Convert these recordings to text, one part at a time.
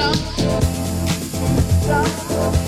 Stop. Stop.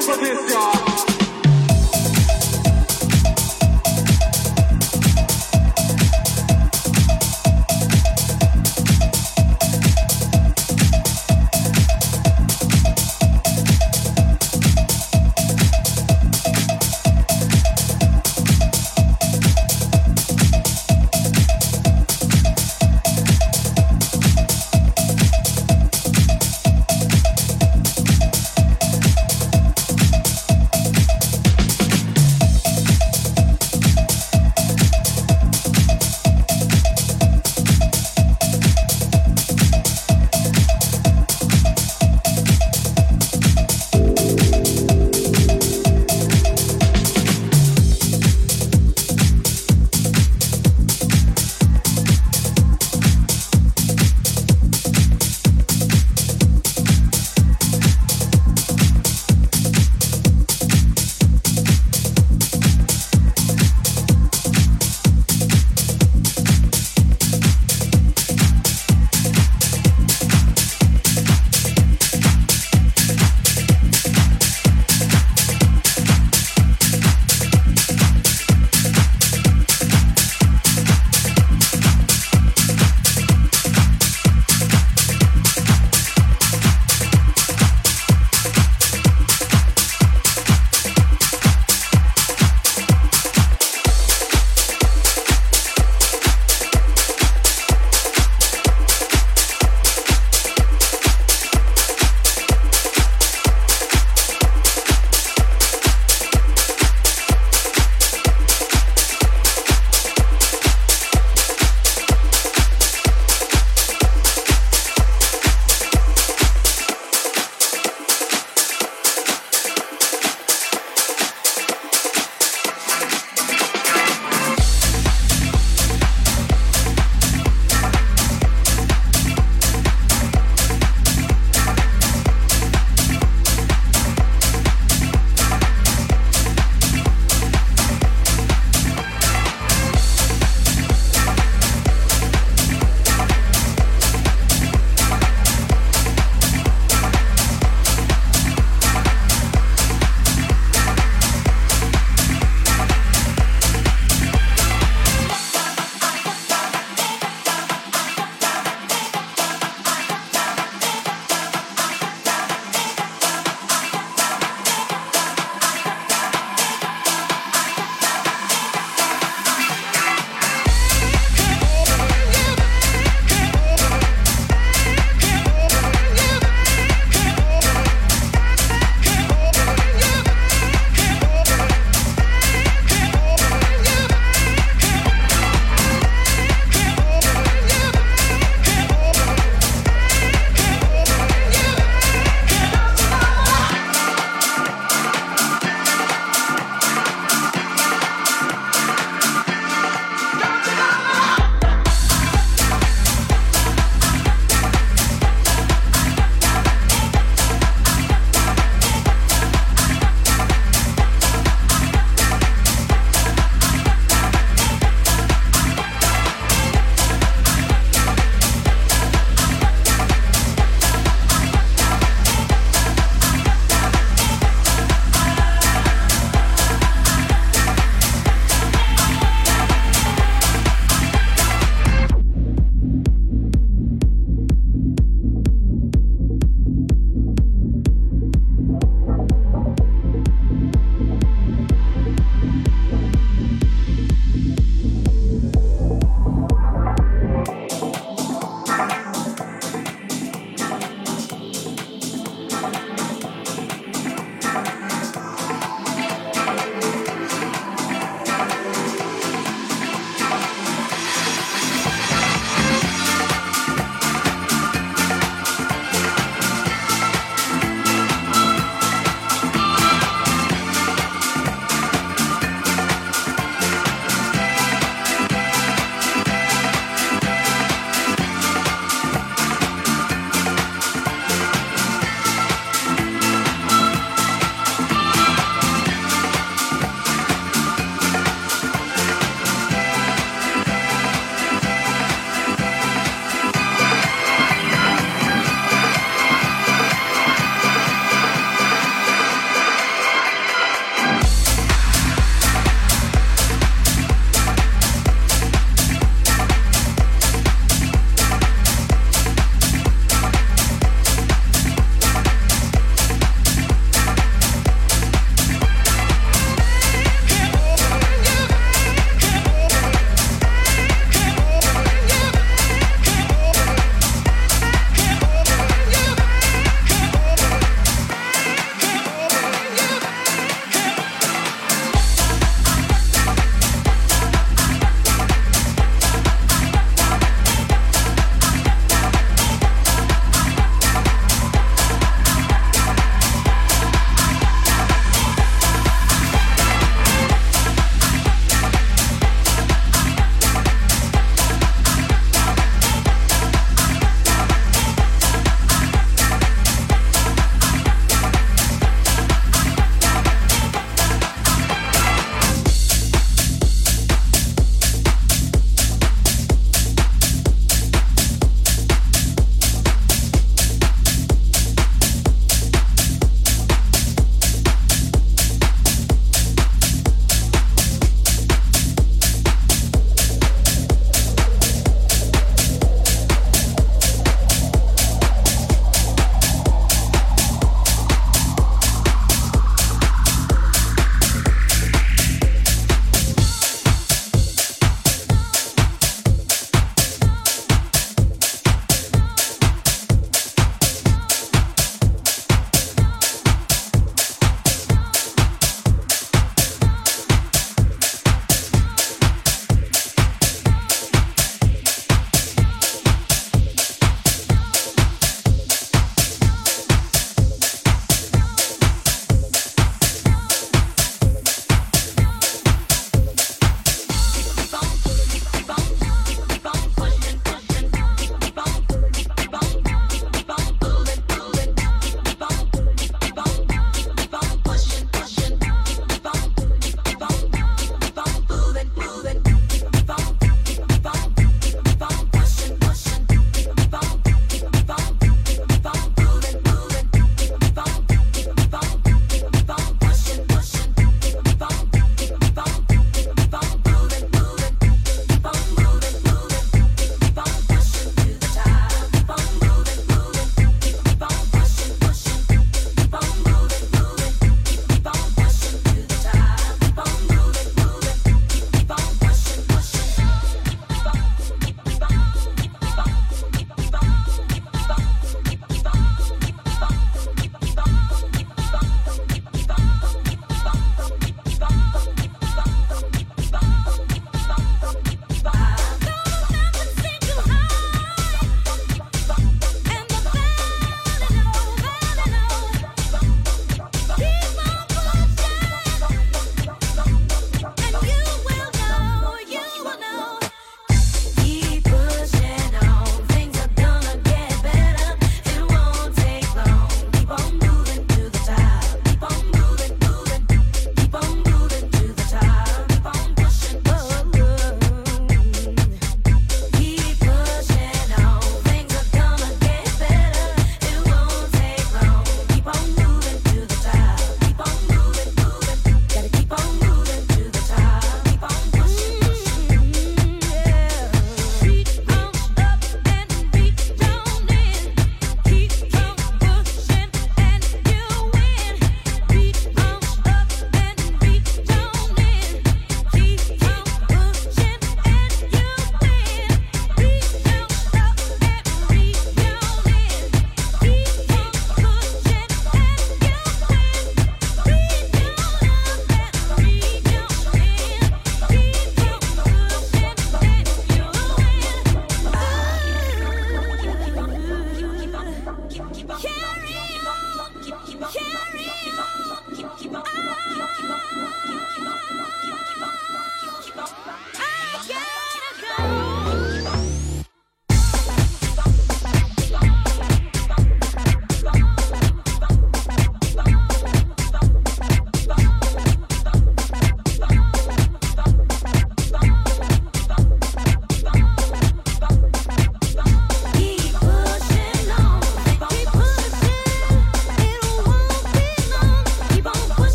for this, y'all.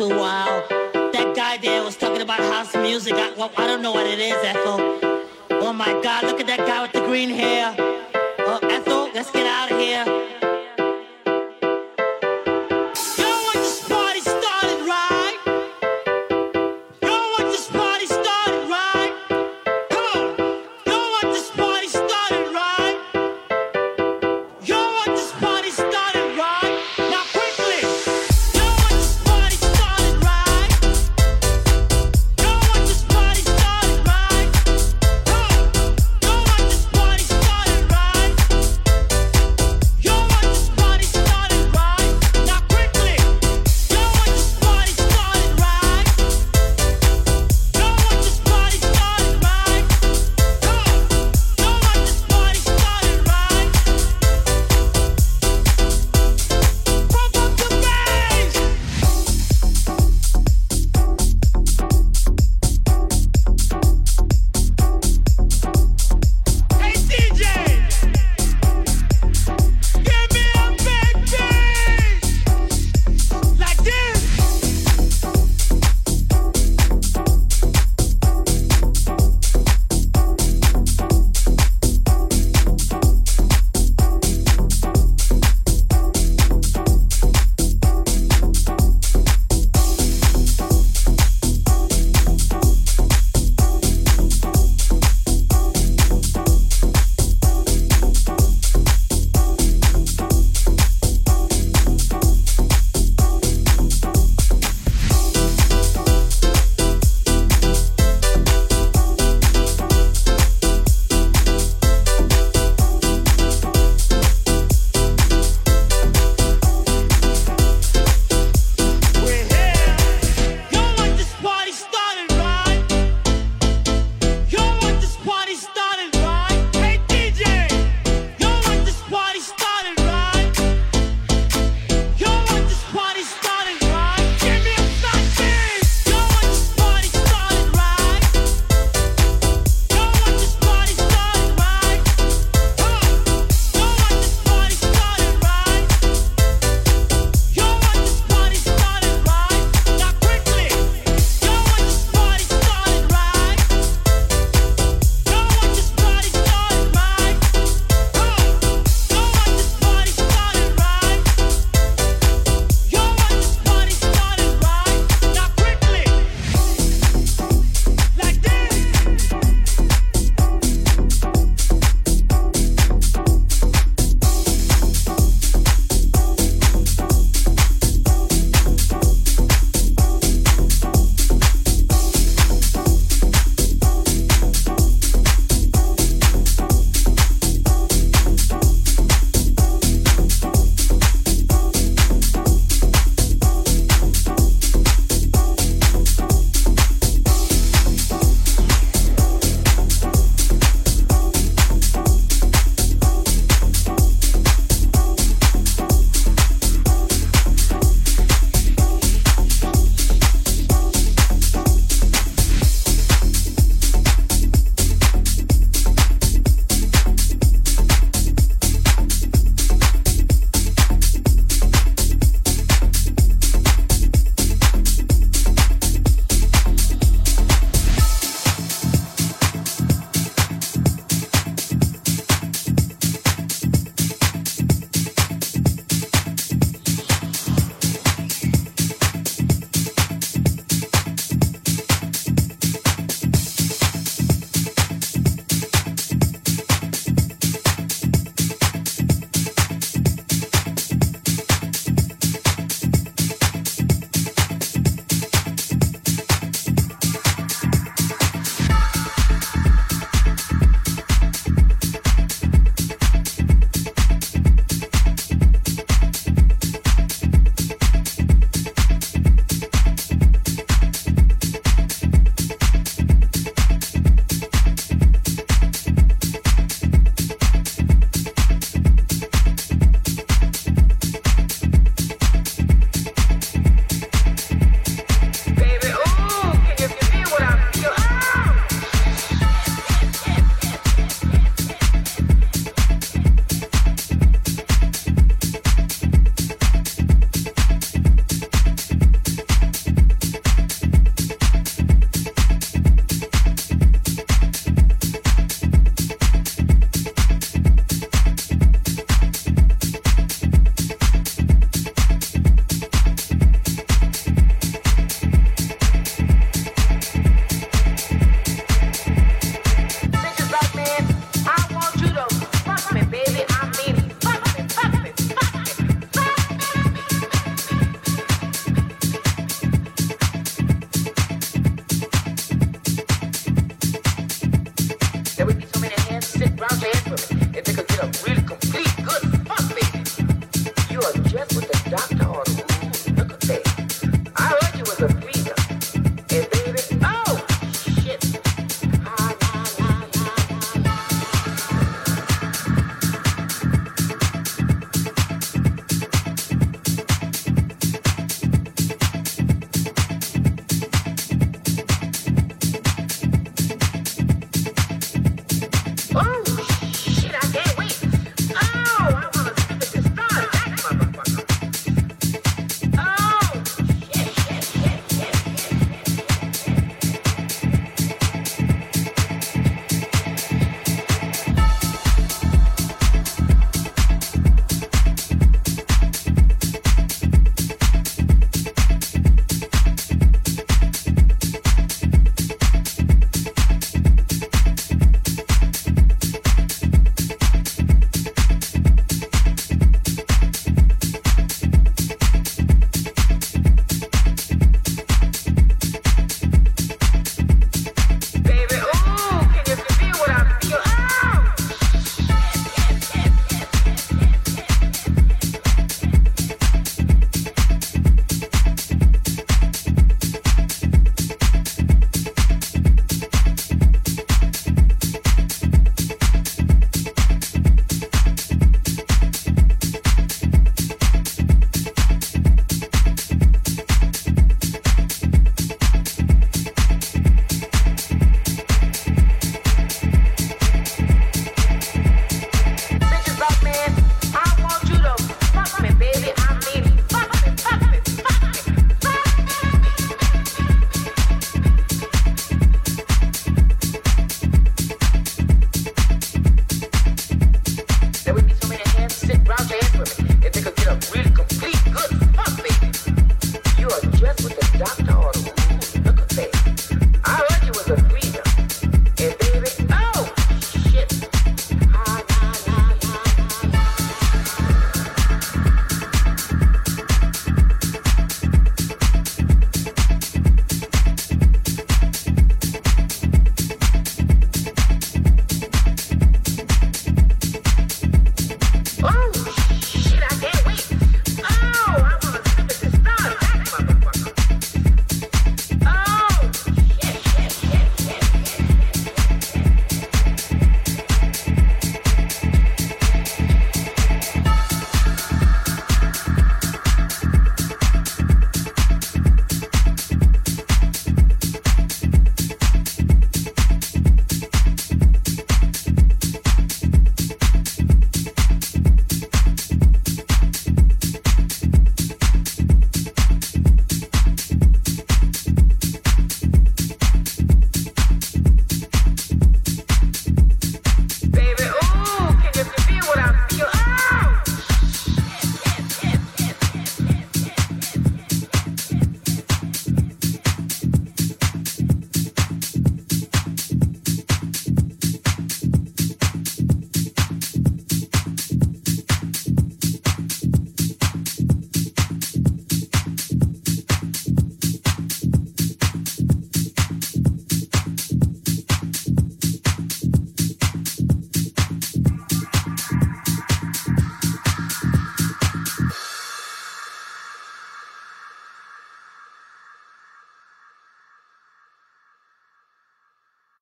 Wild. That guy there was talking about house music. I, well, I don't know what it is, Ethel.